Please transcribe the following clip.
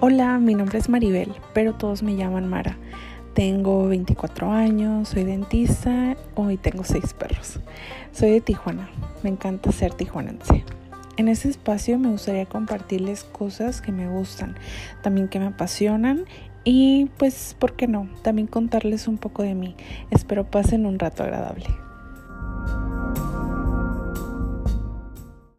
Hola, mi nombre es Maribel, pero todos me llaman Mara. Tengo 24 años, soy dentista hoy tengo 6 perros. Soy de Tijuana, me encanta ser tijuanense. En este espacio me gustaría compartirles cosas que me gustan, también que me apasionan y pues, ¿por qué no? También contarles un poco de mí. Espero pasen un rato agradable.